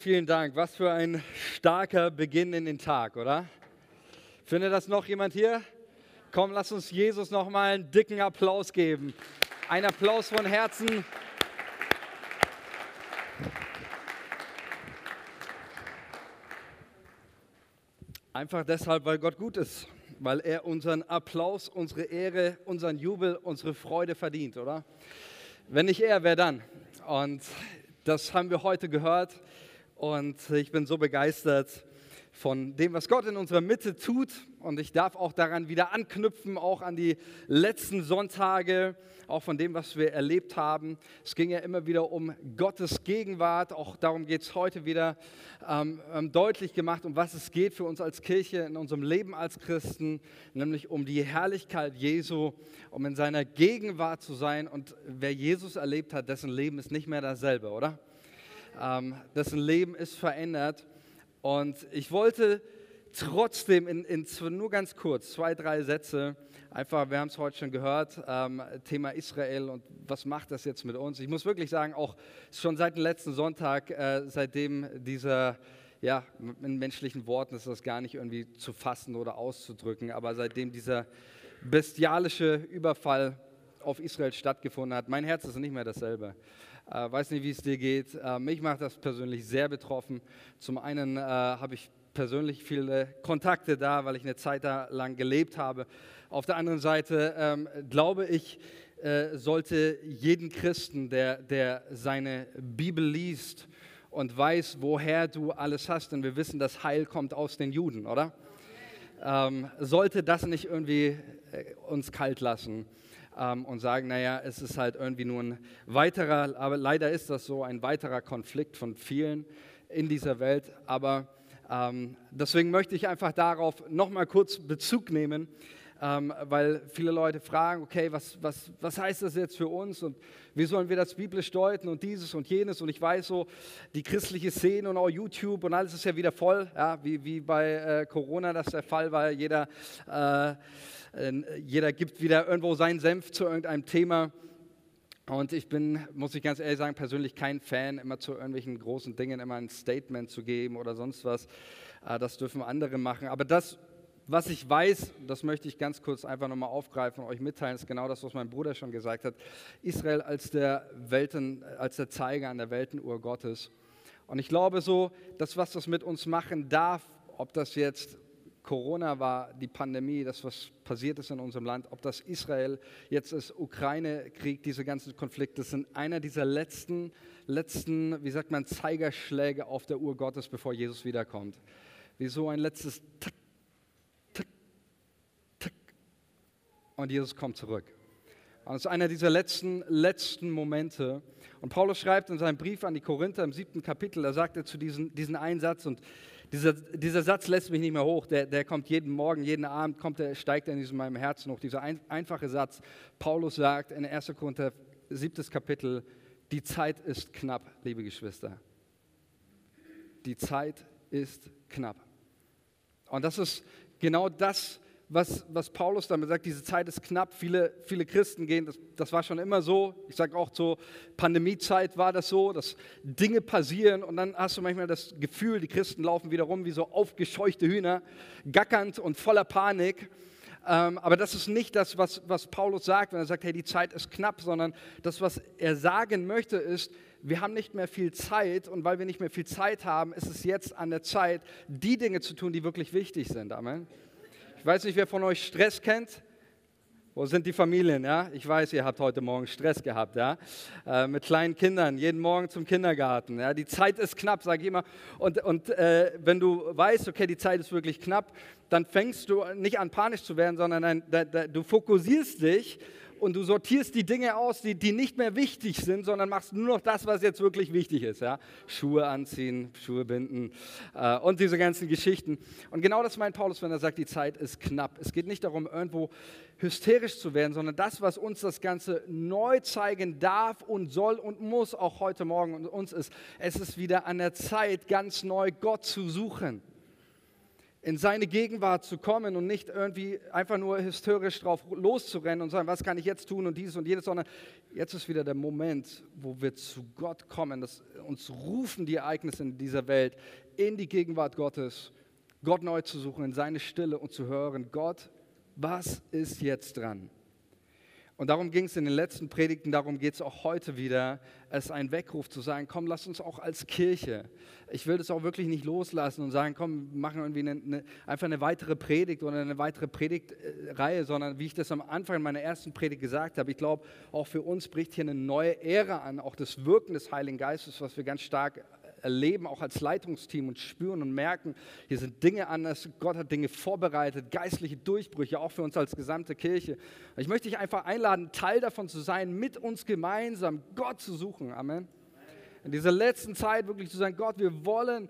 Vielen Dank. Was für ein starker Beginn in den Tag, oder? Findet das noch jemand hier? Komm, lass uns Jesus noch mal einen dicken Applaus geben. Ein Applaus von Herzen. Einfach deshalb, weil Gott gut ist, weil er unseren Applaus, unsere Ehre, unseren Jubel, unsere Freude verdient, oder? Wenn nicht er, wer dann? Und das haben wir heute gehört. Und ich bin so begeistert von dem, was Gott in unserer Mitte tut. Und ich darf auch daran wieder anknüpfen, auch an die letzten Sonntage, auch von dem, was wir erlebt haben. Es ging ja immer wieder um Gottes Gegenwart. Auch darum geht es heute wieder ähm, ähm, deutlich gemacht, um was es geht für uns als Kirche in unserem Leben als Christen, nämlich um die Herrlichkeit Jesu, um in seiner Gegenwart zu sein. Und wer Jesus erlebt hat, dessen Leben ist nicht mehr dasselbe, oder? Ähm, dessen Leben ist verändert. Und ich wollte trotzdem in, in nur ganz kurz zwei, drei Sätze, einfach, wir haben es heute schon gehört, ähm, Thema Israel und was macht das jetzt mit uns? Ich muss wirklich sagen, auch schon seit dem letzten Sonntag, äh, seitdem dieser, ja, in menschlichen Worten ist das gar nicht irgendwie zu fassen oder auszudrücken, aber seitdem dieser bestialische Überfall auf Israel stattgefunden hat, mein Herz ist nicht mehr dasselbe. Äh, weiß nicht, wie es dir geht. Äh, mich macht das persönlich sehr betroffen. Zum einen äh, habe ich persönlich viele Kontakte da, weil ich eine Zeit da lang gelebt habe. Auf der anderen Seite ähm, glaube ich, äh, sollte jeden Christen, der, der seine Bibel liest und weiß, woher du alles hast, denn wir wissen, das Heil kommt aus den Juden, oder? Ähm, sollte das nicht irgendwie äh, uns kalt lassen ähm, und sagen, naja, es ist halt irgendwie nur ein weiterer, aber leider ist das so, ein weiterer Konflikt von vielen in dieser Welt. Aber ähm, deswegen möchte ich einfach darauf nochmal kurz Bezug nehmen. Ähm, weil viele Leute fragen, okay, was, was, was heißt das jetzt für uns und wie sollen wir das biblisch deuten und dieses und jenes und ich weiß so, die christliche Szene und auch YouTube und alles ist ja wieder voll, ja, wie, wie bei äh, Corona das der Fall war, jeder äh, jeder gibt wieder irgendwo seinen Senf zu irgendeinem Thema. Und ich bin, muss ich ganz ehrlich sagen, persönlich kein Fan, immer zu irgendwelchen großen Dingen immer ein Statement zu geben oder sonst was. Äh, das dürfen andere machen. Aber das, was ich weiß, das möchte ich ganz kurz einfach nochmal aufgreifen und euch mitteilen, ist genau das, was mein Bruder schon gesagt hat. Israel als der, Welten, als der Zeiger an der Weltenuhr Gottes. Und ich glaube so, das, was das mit uns machen darf, ob das jetzt Corona war, die Pandemie, das, was passiert ist in unserem Land, ob das Israel, jetzt ist Ukraine-Krieg, diese ganzen Konflikte, sind einer dieser letzten, letzten, wie sagt man, Zeigerschläge auf der Uhr Gottes, bevor Jesus wiederkommt. Wie so ein letztes Tick, Und Jesus kommt zurück. Und das ist einer dieser letzten, letzten Momente. Und Paulus schreibt in seinem Brief an die Korinther im siebten Kapitel, da sagt er zu diesem diesen Einsatz und dieser, dieser Satz lässt mich nicht mehr hoch, der, der kommt jeden Morgen, jeden Abend, kommt der, steigt in meinem Herzen hoch. Dieser ein, einfache Satz, Paulus sagt in 1. Korinther, siebtes Kapitel, die Zeit ist knapp, liebe Geschwister. Die Zeit ist knapp. Und das ist genau das, was, was Paulus damit sagt, diese Zeit ist knapp, viele, viele Christen gehen, das, das war schon immer so, ich sage auch zur Pandemiezeit war das so, dass Dinge passieren und dann hast du manchmal das Gefühl, die Christen laufen wieder rum wie so aufgescheuchte Hühner, gackernd und voller Panik. Ähm, aber das ist nicht das, was, was Paulus sagt, wenn er sagt, hey, die Zeit ist knapp, sondern das, was er sagen möchte, ist, wir haben nicht mehr viel Zeit und weil wir nicht mehr viel Zeit haben, ist es jetzt an der Zeit, die Dinge zu tun, die wirklich wichtig sind. Amen. Ich weiß nicht, wer von euch Stress kennt. Wo sind die Familien? Ja? Ich weiß, ihr habt heute Morgen Stress gehabt, ja? Äh, mit kleinen Kindern, jeden Morgen zum Kindergarten. Ja? Die Zeit ist knapp, sage ich immer. Und, und äh, wenn du weißt, okay, die Zeit ist wirklich knapp, dann fängst du nicht an, panisch zu werden, sondern ein, da, da, du fokussierst dich und du sortierst die Dinge aus, die, die nicht mehr wichtig sind, sondern machst nur noch das, was jetzt wirklich wichtig ist. Ja? Schuhe anziehen, Schuhe binden äh, und diese ganzen Geschichten. Und genau das meint Paulus, wenn er sagt, die Zeit ist knapp. Es geht nicht darum, irgendwo hysterisch zu werden, sondern das, was uns das Ganze neu zeigen darf und soll und muss, auch heute Morgen und uns ist, es ist wieder an der Zeit, ganz neu Gott zu suchen in seine Gegenwart zu kommen und nicht irgendwie einfach nur hysterisch drauf loszurennen und sagen, was kann ich jetzt tun und dieses und jenes, sondern jetzt ist wieder der Moment, wo wir zu Gott kommen, dass uns rufen die Ereignisse in dieser Welt in die Gegenwart Gottes, Gott neu zu suchen, in seine Stille und zu hören, Gott, was ist jetzt dran? Und darum ging es in den letzten Predigten, darum geht es auch heute wieder, es ein Weckruf zu sagen, komm, lass uns auch als Kirche. Ich will das auch wirklich nicht loslassen und sagen, komm, machen irgendwie eine, eine, einfach eine weitere Predigt oder eine weitere Predigtreihe, sondern wie ich das am Anfang meiner ersten Predigt gesagt habe, ich glaube, auch für uns bricht hier eine neue Ära an, auch das Wirken des Heiligen Geistes, was wir ganz stark erleben, auch als Leitungsteam und spüren und merken, hier sind Dinge anders, Gott hat Dinge vorbereitet, geistliche Durchbrüche, auch für uns als gesamte Kirche. Ich möchte dich einfach einladen, Teil davon zu sein, mit uns gemeinsam Gott zu suchen. Amen. In dieser letzten Zeit wirklich zu sagen, Gott, wir wollen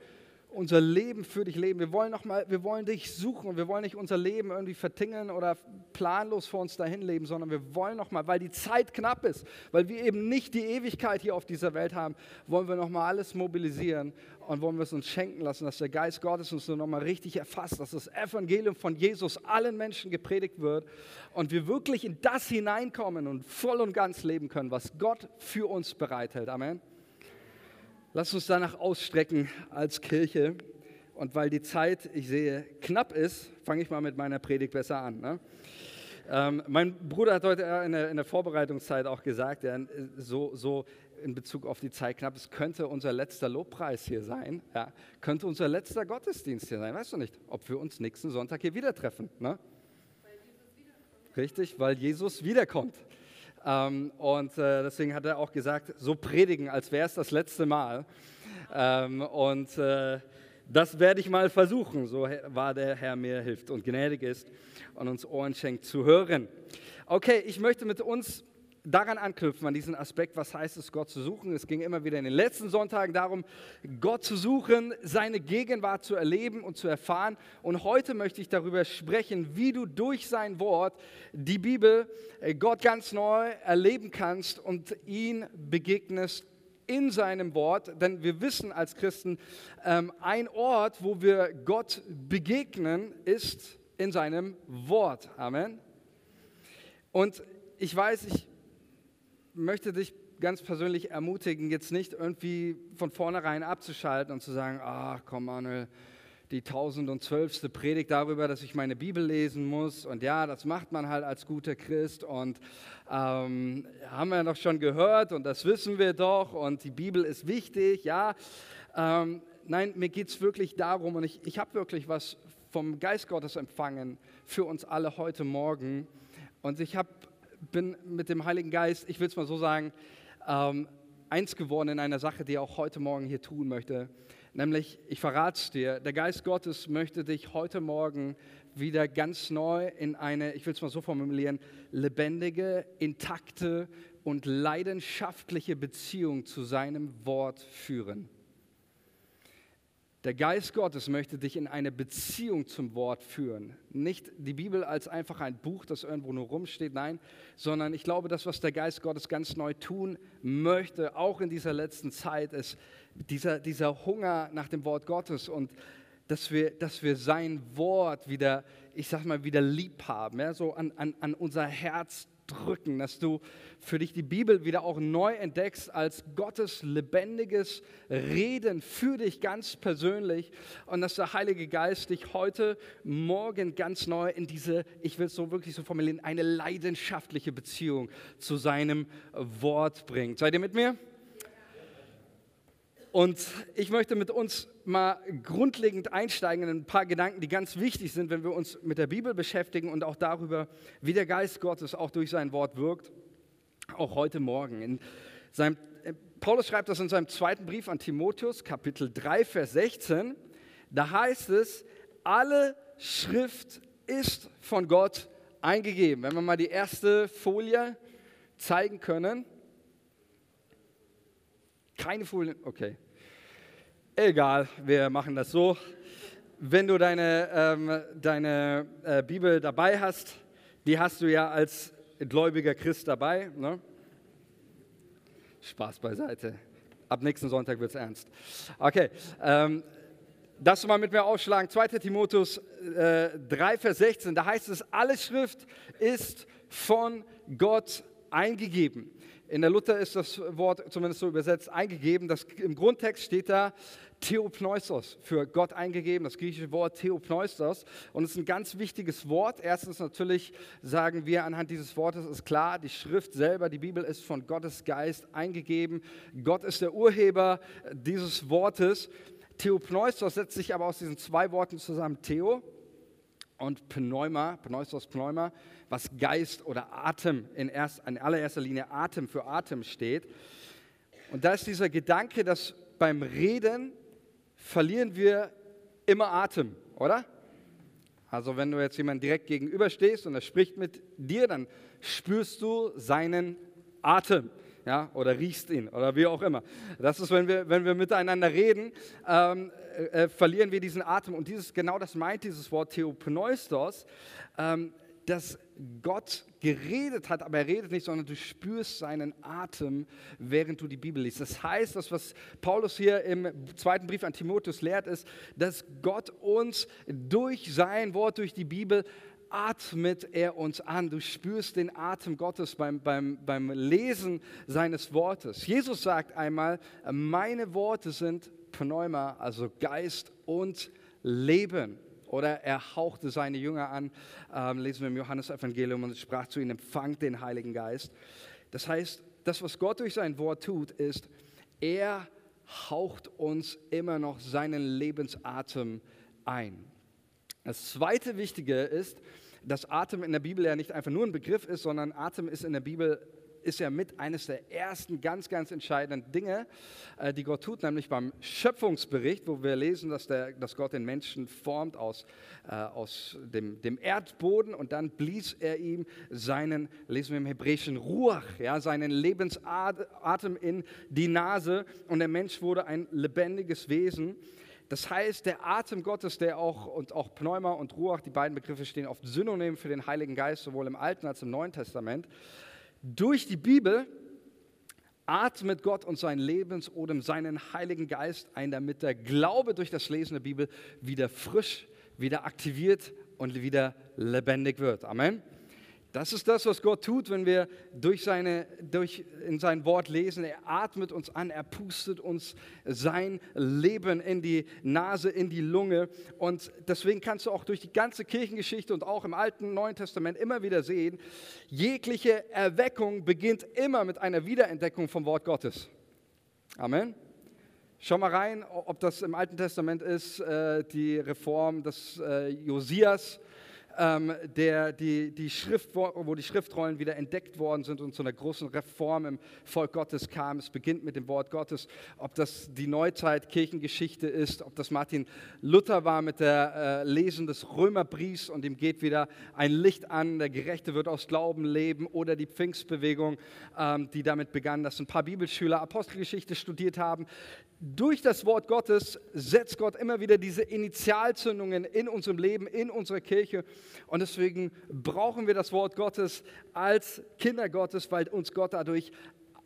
unser Leben für dich leben. Wir wollen, noch mal, wir wollen dich suchen und wir wollen nicht unser Leben irgendwie vertingeln oder planlos vor uns dahin leben, sondern wir wollen noch mal, weil die Zeit knapp ist, weil wir eben nicht die Ewigkeit hier auf dieser Welt haben, wollen wir noch mal alles mobilisieren und wollen wir es uns schenken lassen, dass der Geist Gottes uns noch mal richtig erfasst, dass das Evangelium von Jesus allen Menschen gepredigt wird und wir wirklich in das hineinkommen und voll und ganz leben können, was Gott für uns bereithält. Amen. Lass uns danach ausstrecken als Kirche. Und weil die Zeit, ich sehe, knapp ist, fange ich mal mit meiner Predigt besser an. Ne? Ähm, mein Bruder hat heute in der, in der Vorbereitungszeit auch gesagt, ja, so, so, in Bezug auf die Zeit knapp, es könnte unser letzter Lobpreis hier sein, ja, könnte unser letzter Gottesdienst hier sein. Weißt du nicht, ob wir uns nächsten Sonntag hier wieder treffen. Ne? Richtig, weil Jesus wiederkommt. Ähm, und äh, deswegen hat er auch gesagt, so predigen, als wäre es das letzte Mal. Ähm, und äh, das werde ich mal versuchen, so war der Herr mir hilft und gnädig ist und uns Ohren schenkt zu hören. Okay, ich möchte mit uns daran anknüpfen, an diesen Aspekt, was heißt es, Gott zu suchen. Es ging immer wieder in den letzten Sonntagen darum, Gott zu suchen, seine Gegenwart zu erleben und zu erfahren. Und heute möchte ich darüber sprechen, wie du durch sein Wort, die Bibel, äh, Gott ganz neu erleben kannst und ihn begegnest in seinem Wort, denn wir wissen als Christen, ähm, ein Ort, wo wir Gott begegnen, ist in seinem Wort. Amen. Und ich weiß, ich möchte dich ganz persönlich ermutigen, jetzt nicht irgendwie von vornherein abzuschalten und zu sagen, ach komm Manuel, die 1012. Predigt darüber, dass ich meine Bibel lesen muss. Und ja, das macht man halt als guter Christ. Und ähm, haben wir doch schon gehört und das wissen wir doch. Und die Bibel ist wichtig, ja. Ähm, nein, mir geht es wirklich darum, und ich, ich habe wirklich was vom Geist Gottes empfangen für uns alle heute Morgen. Und ich habe bin mit dem Heiligen Geist, ich will es mal so sagen, ähm, eins geworden in einer Sache, die er auch heute Morgen hier tun möchte. Nämlich, ich verrate es dir, der Geist Gottes möchte dich heute Morgen wieder ganz neu in eine, ich will es mal so formulieren, lebendige, intakte und leidenschaftliche Beziehung zu seinem Wort führen. Der Geist Gottes möchte dich in eine Beziehung zum Wort führen. Nicht die Bibel als einfach ein Buch, das irgendwo nur rumsteht, nein, sondern ich glaube, das, was der Geist Gottes ganz neu tun möchte, auch in dieser letzten Zeit, ist dieser, dieser Hunger nach dem Wort Gottes und dass wir, dass wir sein Wort wieder, ich sag mal, wieder lieb haben, ja, so an, an, an unser Herz drücken, dass du für dich die Bibel wieder auch neu entdeckst als Gottes lebendiges Reden für dich ganz persönlich und dass der Heilige Geist dich heute Morgen ganz neu in diese, ich will es so wirklich so formulieren, eine leidenschaftliche Beziehung zu seinem Wort bringt. Seid ihr mit mir? Und ich möchte mit uns mal grundlegend einsteigen in ein paar Gedanken, die ganz wichtig sind, wenn wir uns mit der Bibel beschäftigen und auch darüber, wie der Geist Gottes auch durch sein Wort wirkt, auch heute Morgen. In seinem, äh, Paulus schreibt das in seinem zweiten Brief an Timotheus, Kapitel 3, Vers 16. Da heißt es, alle Schrift ist von Gott eingegeben. Wenn wir mal die erste Folie zeigen können. Keine Folien, okay. Egal, wir machen das so. Wenn du deine, ähm, deine äh, Bibel dabei hast, die hast du ja als gläubiger Christ dabei. Ne? Spaß beiseite. Ab nächsten Sonntag wird es ernst. Okay. Ähm, das mal mit mir aufschlagen. 2. Timotheus äh, 3, Vers 16, da heißt es, alle Schrift ist von Gott eingegeben. In der Luther ist das Wort zumindest so übersetzt eingegeben. Das, Im Grundtext steht da Theopneustos, für Gott eingegeben, das griechische Wort Theopneustos. Und es ist ein ganz wichtiges Wort. Erstens natürlich sagen wir anhand dieses Wortes ist klar, die Schrift selber, die Bibel ist von Gottes Geist eingegeben. Gott ist der Urheber dieses Wortes. Theopneustos setzt sich aber aus diesen zwei Worten zusammen, Theo und Pneuma, Pneustos Pneuma, was Geist oder Atem in, erst, in allererster Linie Atem für Atem steht. Und da ist dieser Gedanke, dass beim Reden verlieren wir immer Atem, oder? Also wenn du jetzt jemand direkt gegenüber stehst und er spricht mit dir, dann spürst du seinen Atem ja, oder riechst ihn oder wie auch immer. Das ist, wenn wir, wenn wir miteinander reden, ähm, äh, äh, verlieren wir diesen Atem. Und dieses, genau das meint dieses Wort Theopneustos, ähm, dass Gott geredet hat, aber er redet nicht, sondern du spürst seinen Atem, während du die Bibel liest. Das heißt, das, was Paulus hier im zweiten Brief an Timotheus lehrt, ist, dass Gott uns durch sein Wort, durch die Bibel atmet er uns an. Du spürst den Atem Gottes beim, beim, beim Lesen seines Wortes. Jesus sagt einmal, meine Worte sind Pneuma, also Geist und Leben. Oder er hauchte seine Jünger an, ähm, lesen wir im Johannesevangelium, und sprach zu ihnen, empfangt den Heiligen Geist. Das heißt, das, was Gott durch sein Wort tut, ist, er haucht uns immer noch seinen Lebensatem ein. Das zweite Wichtige ist, dass Atem in der Bibel ja nicht einfach nur ein Begriff ist, sondern Atem ist in der Bibel ist ja mit eines der ersten ganz, ganz entscheidenden Dinge, äh, die Gott tut, nämlich beim Schöpfungsbericht, wo wir lesen, dass, der, dass Gott den Menschen formt aus, äh, aus dem, dem, Erdboden und dann blies er ihm seinen, lesen wir im Hebräischen, Ruach, ja, seinen Lebensatem in die Nase und der Mensch wurde ein lebendiges Wesen. Das heißt, der Atem Gottes, der auch, und auch Pneuma und Ruach, die beiden Begriffe stehen oft synonym für den Heiligen Geist, sowohl im Alten als auch im Neuen Testament. Durch die Bibel atmet Gott uns sein Lebensodem, seinen Heiligen Geist ein, damit der Glaube durch das Lesen der Bibel wieder frisch, wieder aktiviert und wieder lebendig wird. Amen. Das ist das, was Gott tut, wenn wir durch seine, durch, in sein Wort lesen. Er atmet uns an, er pustet uns sein Leben in die Nase, in die Lunge. Und deswegen kannst du auch durch die ganze Kirchengeschichte und auch im Alten Neuen Testament immer wieder sehen, jegliche Erweckung beginnt immer mit einer Wiederentdeckung vom Wort Gottes. Amen. Schau mal rein, ob das im Alten Testament ist, äh, die Reform des äh, Josias ähm, der, die, die Schrift, wo die Schriftrollen wieder entdeckt worden sind und zu einer großen Reform im Volk Gottes kam. Es beginnt mit dem Wort Gottes. Ob das die Neuzeit Kirchengeschichte ist, ob das Martin Luther war mit der äh, Lesen des Römerbriefs und ihm geht wieder ein Licht an, der Gerechte wird aus Glauben leben oder die Pfingstbewegung, ähm, die damit begann, dass ein paar Bibelschüler Apostelgeschichte studiert haben durch das Wort Gottes setzt Gott immer wieder diese Initialzündungen in unserem Leben, in unserer Kirche. Und deswegen brauchen wir das Wort Gottes als Kinder Gottes, weil uns Gott dadurch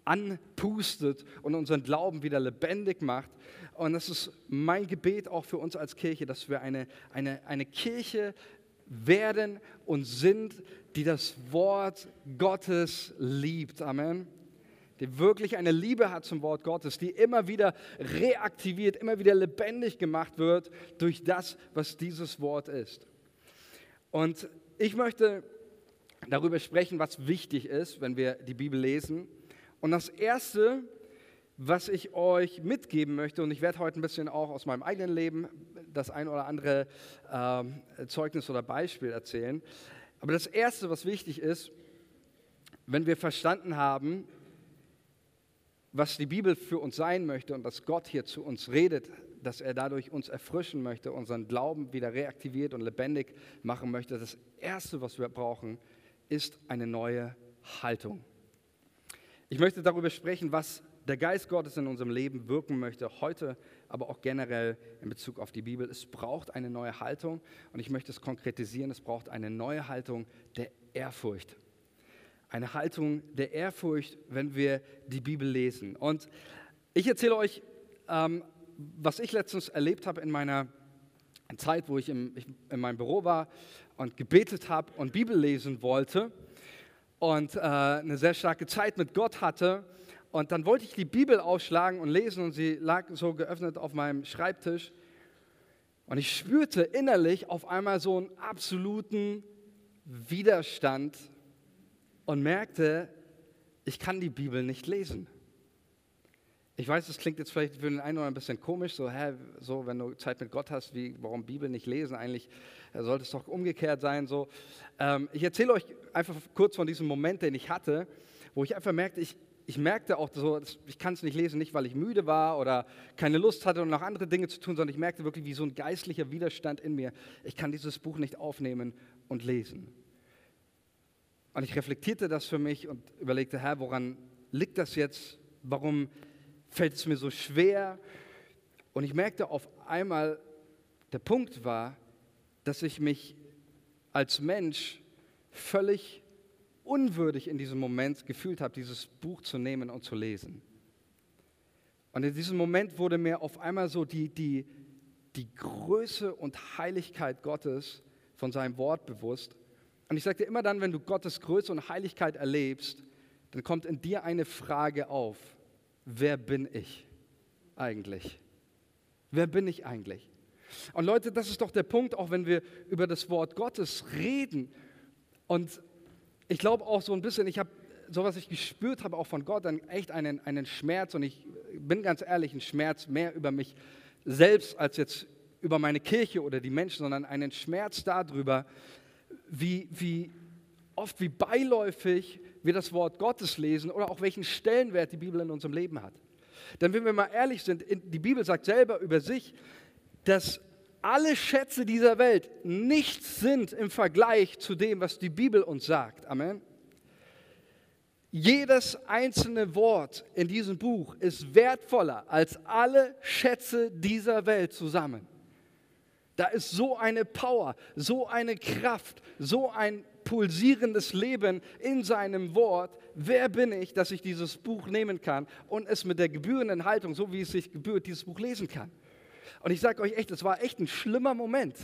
anpustet und unseren Glauben wieder lebendig macht. Und das ist mein Gebet auch für uns als Kirche, dass wir eine, eine, eine Kirche werden und sind, die das Wort Gottes liebt. Amen die wirklich eine Liebe hat zum Wort Gottes, die immer wieder reaktiviert, immer wieder lebendig gemacht wird durch das, was dieses Wort ist. Und ich möchte darüber sprechen, was wichtig ist, wenn wir die Bibel lesen. Und das Erste, was ich euch mitgeben möchte, und ich werde heute ein bisschen auch aus meinem eigenen Leben das ein oder andere äh, Zeugnis oder Beispiel erzählen. Aber das Erste, was wichtig ist, wenn wir verstanden haben, was die Bibel für uns sein möchte und dass Gott hier zu uns redet, dass er dadurch uns erfrischen möchte, unseren Glauben wieder reaktiviert und lebendig machen möchte. Das Erste, was wir brauchen, ist eine neue Haltung. Ich möchte darüber sprechen, was der Geist Gottes in unserem Leben wirken möchte, heute, aber auch generell in Bezug auf die Bibel. Es braucht eine neue Haltung und ich möchte es konkretisieren, es braucht eine neue Haltung der Ehrfurcht eine Haltung der Ehrfurcht, wenn wir die Bibel lesen. Und ich erzähle euch, ähm, was ich letztens erlebt habe in meiner Zeit, wo ich, im, ich in meinem Büro war und gebetet habe und Bibel lesen wollte und äh, eine sehr starke Zeit mit Gott hatte. Und dann wollte ich die Bibel aufschlagen und lesen und sie lag so geöffnet auf meinem Schreibtisch. Und ich spürte innerlich auf einmal so einen absoluten Widerstand und merkte, ich kann die Bibel nicht lesen. Ich weiß, das klingt jetzt vielleicht für den einen oder ein bisschen komisch, so, hä, so, wenn du Zeit mit Gott hast, wie, warum Bibel nicht lesen? Eigentlich äh, sollte es doch umgekehrt sein. So. Ähm, ich erzähle euch einfach kurz von diesem Moment, den ich hatte, wo ich einfach merkte, ich, ich merkte auch so, ich kann es nicht lesen, nicht weil ich müde war oder keine Lust hatte und noch andere Dinge zu tun, sondern ich merkte wirklich wie so ein geistlicher Widerstand in mir. Ich kann dieses Buch nicht aufnehmen und lesen. Und ich reflektierte das für mich und überlegte, Herr, woran liegt das jetzt? Warum fällt es mir so schwer? Und ich merkte auf einmal, der Punkt war, dass ich mich als Mensch völlig unwürdig in diesem Moment gefühlt habe, dieses Buch zu nehmen und zu lesen. Und in diesem Moment wurde mir auf einmal so die, die, die Größe und Heiligkeit Gottes von seinem Wort bewusst. Und ich sagte immer dann, wenn du Gottes Größe und Heiligkeit erlebst, dann kommt in dir eine Frage auf. Wer bin ich eigentlich? Wer bin ich eigentlich? Und Leute, das ist doch der Punkt, auch wenn wir über das Wort Gottes reden. Und ich glaube auch so ein bisschen, ich habe so was ich gespürt habe, auch von Gott, dann echt einen, einen Schmerz. Und ich bin ganz ehrlich, ein Schmerz mehr über mich selbst als jetzt über meine Kirche oder die Menschen, sondern einen Schmerz darüber, wie, wie oft, wie beiläufig wir das Wort Gottes lesen oder auch welchen Stellenwert die Bibel in unserem Leben hat. Denn wenn wir mal ehrlich sind, die Bibel sagt selber über sich, dass alle Schätze dieser Welt nichts sind im Vergleich zu dem, was die Bibel uns sagt. Amen. Jedes einzelne Wort in diesem Buch ist wertvoller als alle Schätze dieser Welt zusammen. Da ist so eine Power, so eine Kraft, so ein pulsierendes Leben in seinem Wort. Wer bin ich, dass ich dieses Buch nehmen kann und es mit der gebührenden Haltung, so wie es sich gebührt, dieses Buch lesen kann? Und ich sage euch echt, es war echt ein schlimmer Moment.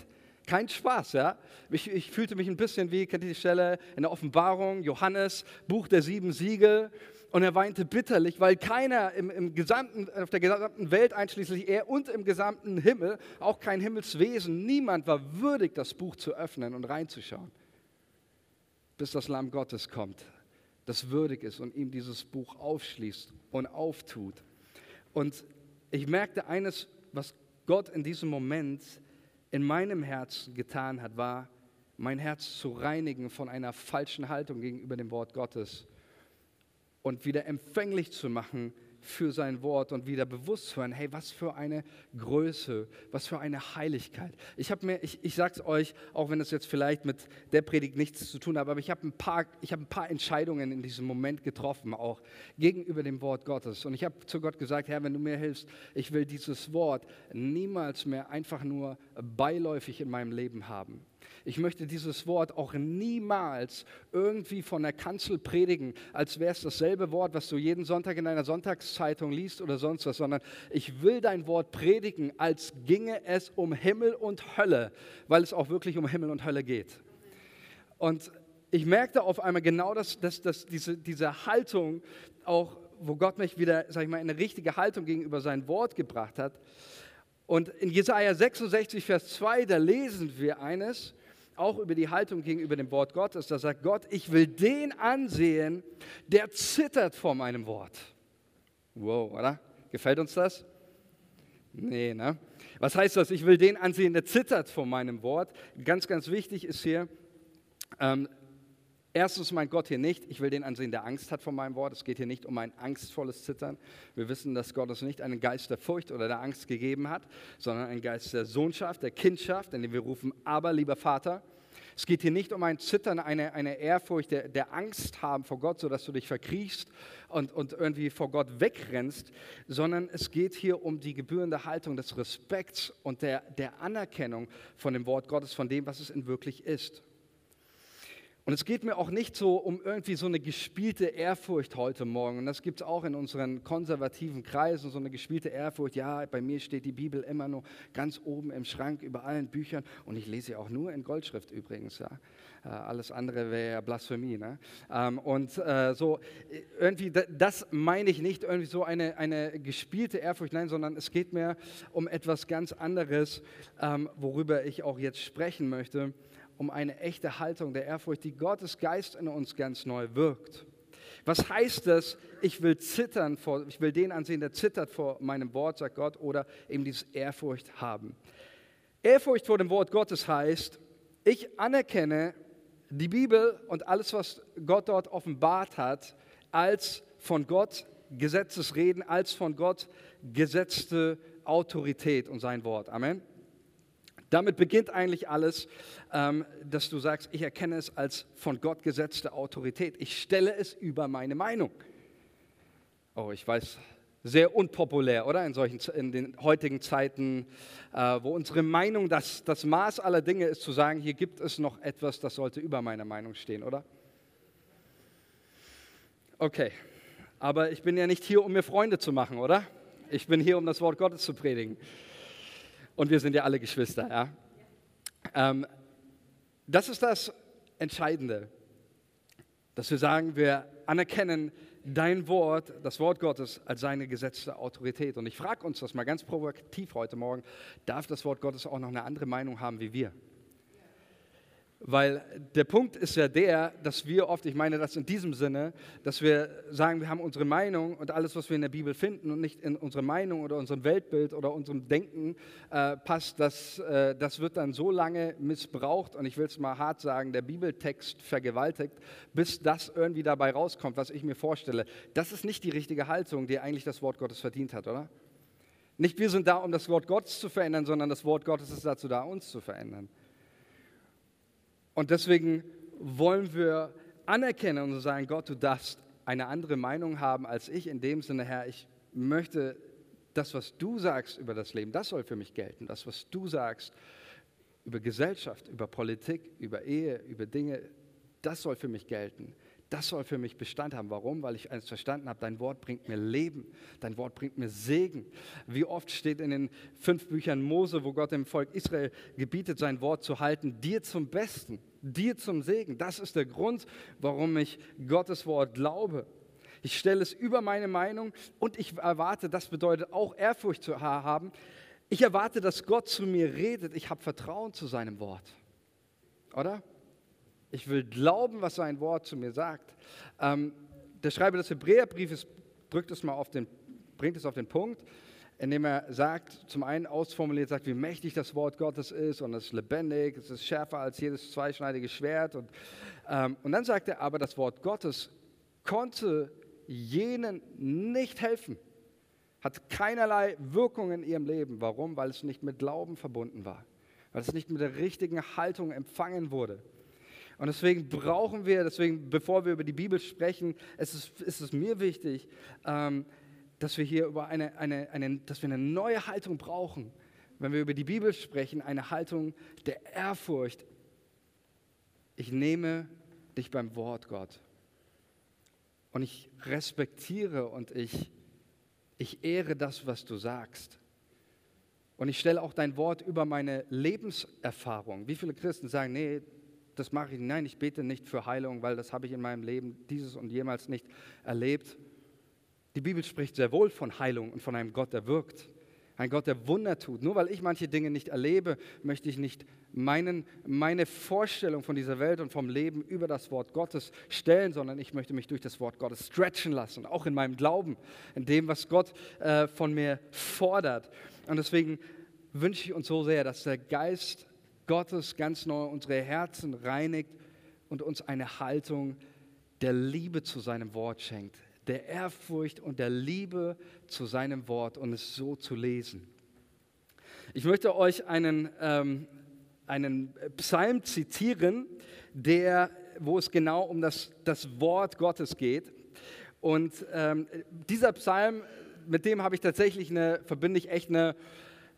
Kein Spaß, ja. Ich, ich, fühlte mich ein bisschen wie, kennt ihr die Stelle in der Offenbarung, Johannes, Buch der sieben Siegel. Und er weinte bitterlich, weil keiner im, im gesamten, auf der gesamten Welt, einschließlich er und im gesamten Himmel, auch kein Himmelswesen, niemand war würdig, das Buch zu öffnen und reinzuschauen. Bis das Lamm Gottes kommt, das würdig ist und ihm dieses Buch aufschließt und auftut. Und ich merkte eines, was Gott in diesem Moment in meinem Herz getan hat, war, mein Herz zu reinigen von einer falschen Haltung gegenüber dem Wort Gottes und wieder empfänglich zu machen für sein Wort und wieder bewusst zu hören, hey, was für eine Größe, was für eine Heiligkeit. Ich habe mir, ich, ich es euch, auch wenn es jetzt vielleicht mit der Predigt nichts zu tun hat, aber ich habe ein, hab ein paar Entscheidungen in diesem Moment getroffen, auch gegenüber dem Wort Gottes. Und ich habe zu Gott gesagt, Herr, wenn du mir hilfst, ich will dieses Wort niemals mehr einfach nur beiläufig in meinem Leben haben. Ich möchte dieses Wort auch niemals irgendwie von der Kanzel predigen, als wäre es dasselbe Wort, was du jeden Sonntag in einer Sonntagszeitung liest oder sonst was, sondern ich will dein Wort predigen, als ginge es um Himmel und Hölle, weil es auch wirklich um Himmel und Hölle geht. Und ich merkte auf einmal genau, dass, dass, dass diese, diese Haltung auch, wo Gott mich wieder, sag ich mal, in eine richtige Haltung gegenüber sein Wort gebracht hat. Und in Jesaja 66, Vers 2, da lesen wir eines, auch über die Haltung gegenüber dem Wort Gottes. Da sagt Gott, ich will den ansehen, der zittert vor meinem Wort. Wow, oder? Gefällt uns das? Nee, ne? Was heißt das? Ich will den ansehen, der zittert vor meinem Wort. Ganz, ganz wichtig ist hier, ähm, Erstens meint Gott hier nicht, ich will den ansehen, der Angst hat vor meinem Wort. Es geht hier nicht um ein angstvolles Zittern. Wir wissen, dass Gott uns nicht einen Geist der Furcht oder der Angst gegeben hat, sondern einen Geist der Sohnschaft, der Kindschaft, in dem wir rufen, aber lieber Vater. Es geht hier nicht um ein Zittern, eine, eine Ehrfurcht der, der Angst haben vor Gott, sodass du dich verkriechst und, und irgendwie vor Gott wegrennst, sondern es geht hier um die gebührende Haltung des Respekts und der, der Anerkennung von dem Wort Gottes, von dem, was es in wirklich ist. Und es geht mir auch nicht so um irgendwie so eine gespielte Ehrfurcht heute Morgen. Und das gibt es auch in unseren konservativen Kreisen, so eine gespielte Ehrfurcht. Ja, bei mir steht die Bibel immer nur ganz oben im Schrank über allen Büchern. Und ich lese sie auch nur in Goldschrift übrigens. Ja. Äh, alles andere wäre ja Blasphemie. Ne? Ähm, und äh, so irgendwie, das meine ich nicht irgendwie so eine, eine gespielte Ehrfurcht, nein, sondern es geht mir um etwas ganz anderes, ähm, worüber ich auch jetzt sprechen möchte um eine echte Haltung der Ehrfurcht, die Gottes Geist in uns ganz neu wirkt. Was heißt das? Ich will zittern vor, ich will den ansehen, der zittert vor meinem Wort, sagt Gott, oder eben dieses Ehrfurcht haben. Ehrfurcht vor dem Wort Gottes heißt, ich anerkenne die Bibel und alles, was Gott dort offenbart hat, als von Gott Gesetzesreden, als von Gott gesetzte Autorität und sein Wort. Amen. Damit beginnt eigentlich alles, ähm, dass du sagst, ich erkenne es als von Gott gesetzte Autorität. Ich stelle es über meine Meinung. Oh, ich weiß, sehr unpopulär, oder? In, solchen, in den heutigen Zeiten, äh, wo unsere Meinung das, das Maß aller Dinge ist, zu sagen, hier gibt es noch etwas, das sollte über meiner Meinung stehen, oder? Okay, aber ich bin ja nicht hier, um mir Freunde zu machen, oder? Ich bin hier, um das Wort Gottes zu predigen. Und wir sind ja alle Geschwister. Ja? Ähm, das ist das Entscheidende, dass wir sagen, wir anerkennen dein Wort, das Wort Gottes, als seine gesetzte Autorität. Und ich frage uns das mal ganz provokativ heute Morgen, darf das Wort Gottes auch noch eine andere Meinung haben wie wir? Weil der Punkt ist ja der, dass wir oft, ich meine das in diesem Sinne, dass wir sagen, wir haben unsere Meinung und alles, was wir in der Bibel finden und nicht in unsere Meinung oder unserem Weltbild oder unserem Denken äh, passt, das, äh, das wird dann so lange missbraucht und ich will es mal hart sagen, der Bibeltext vergewaltigt, bis das irgendwie dabei rauskommt, was ich mir vorstelle. Das ist nicht die richtige Haltung, die eigentlich das Wort Gottes verdient hat, oder? Nicht wir sind da, um das Wort Gottes zu verändern, sondern das Wort Gottes ist dazu da, uns zu verändern. Und deswegen wollen wir anerkennen und sagen, Gott, du darfst eine andere Meinung haben als ich. In dem Sinne, Herr, ich möchte das, was du sagst über das Leben, das soll für mich gelten. Das, was du sagst über Gesellschaft, über Politik, über Ehe, über Dinge, das soll für mich gelten. Das soll für mich Bestand haben. Warum? Weil ich eines verstanden habe, dein Wort bringt mir Leben, dein Wort bringt mir Segen. Wie oft steht in den fünf Büchern Mose, wo Gott dem Volk Israel gebietet, sein Wort zu halten, dir zum Besten, dir zum Segen. Das ist der Grund, warum ich Gottes Wort glaube. Ich stelle es über meine Meinung und ich erwarte, das bedeutet auch Ehrfurcht zu haben. Ich erwarte, dass Gott zu mir redet. Ich habe Vertrauen zu seinem Wort. Oder? Ich will glauben, was sein Wort zu mir sagt. Ähm, der Schreiber des Hebräerbriefes drückt es mal auf den, bringt es auf den Punkt, indem er sagt, zum einen ausformuliert sagt, wie mächtig das Wort Gottes ist und es ist lebendig, es ist schärfer als jedes zweischneidige Schwert. Und, ähm, und dann sagt er aber, das Wort Gottes konnte jenen nicht helfen, hat keinerlei Wirkung in ihrem Leben. Warum? Weil es nicht mit Glauben verbunden war, weil es nicht mit der richtigen Haltung empfangen wurde. Und deswegen brauchen wir, deswegen, bevor wir über die Bibel sprechen, ist es, ist es mir wichtig, ähm, dass wir hier über eine, eine, eine, dass wir eine neue Haltung brauchen. Wenn wir über die Bibel sprechen, eine Haltung der Ehrfurcht. Ich nehme dich beim Wort, Gott. Und ich respektiere und ich, ich ehre das, was du sagst. Und ich stelle auch dein Wort über meine Lebenserfahrung. Wie viele Christen sagen, nee, das mache ich. Nein, ich bete nicht für Heilung, weil das habe ich in meinem Leben dieses und jemals nicht erlebt. Die Bibel spricht sehr wohl von Heilung und von einem Gott, der wirkt. Ein Gott, der Wunder tut. Nur weil ich manche Dinge nicht erlebe, möchte ich nicht meinen, meine Vorstellung von dieser Welt und vom Leben über das Wort Gottes stellen, sondern ich möchte mich durch das Wort Gottes stretchen lassen, auch in meinem Glauben, in dem, was Gott äh, von mir fordert. Und deswegen wünsche ich uns so sehr, dass der Geist Gottes ganz neu unsere Herzen reinigt und uns eine Haltung der Liebe zu seinem Wort schenkt, der Ehrfurcht und der Liebe zu seinem Wort und es so zu lesen. Ich möchte euch einen, ähm, einen Psalm zitieren, der, wo es genau um das, das Wort Gottes geht. Und ähm, dieser Psalm, mit dem habe ich tatsächlich eine, verbinde ich echt eine,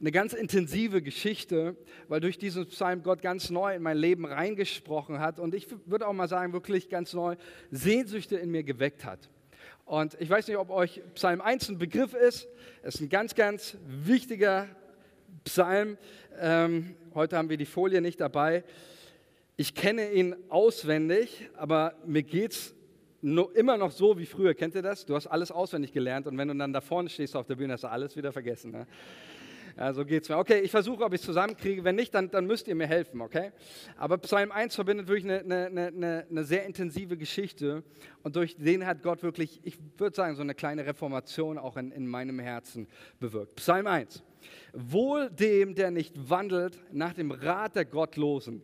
eine ganz intensive Geschichte, weil durch diesen Psalm Gott ganz neu in mein Leben reingesprochen hat und ich würde auch mal sagen, wirklich ganz neu Sehnsüchte in mir geweckt hat. Und ich weiß nicht, ob euch Psalm 1 ein Begriff ist. Es ist ein ganz, ganz wichtiger Psalm. Ähm, heute haben wir die Folie nicht dabei. Ich kenne ihn auswendig, aber mir geht es immer noch so wie früher. Kennt ihr das? Du hast alles auswendig gelernt und wenn du dann da vorne stehst auf der Bühne, hast du alles wieder vergessen. Ne? Ja, so geht es mir. Okay, ich versuche, ob ich es zusammenkriege. Wenn nicht, dann, dann müsst ihr mir helfen, okay? Aber Psalm 1 verbindet wirklich eine, eine, eine, eine sehr intensive Geschichte und durch den hat Gott wirklich, ich würde sagen, so eine kleine Reformation auch in, in meinem Herzen bewirkt. Psalm 1. Wohl dem, der nicht wandelt nach dem Rat der Gottlosen,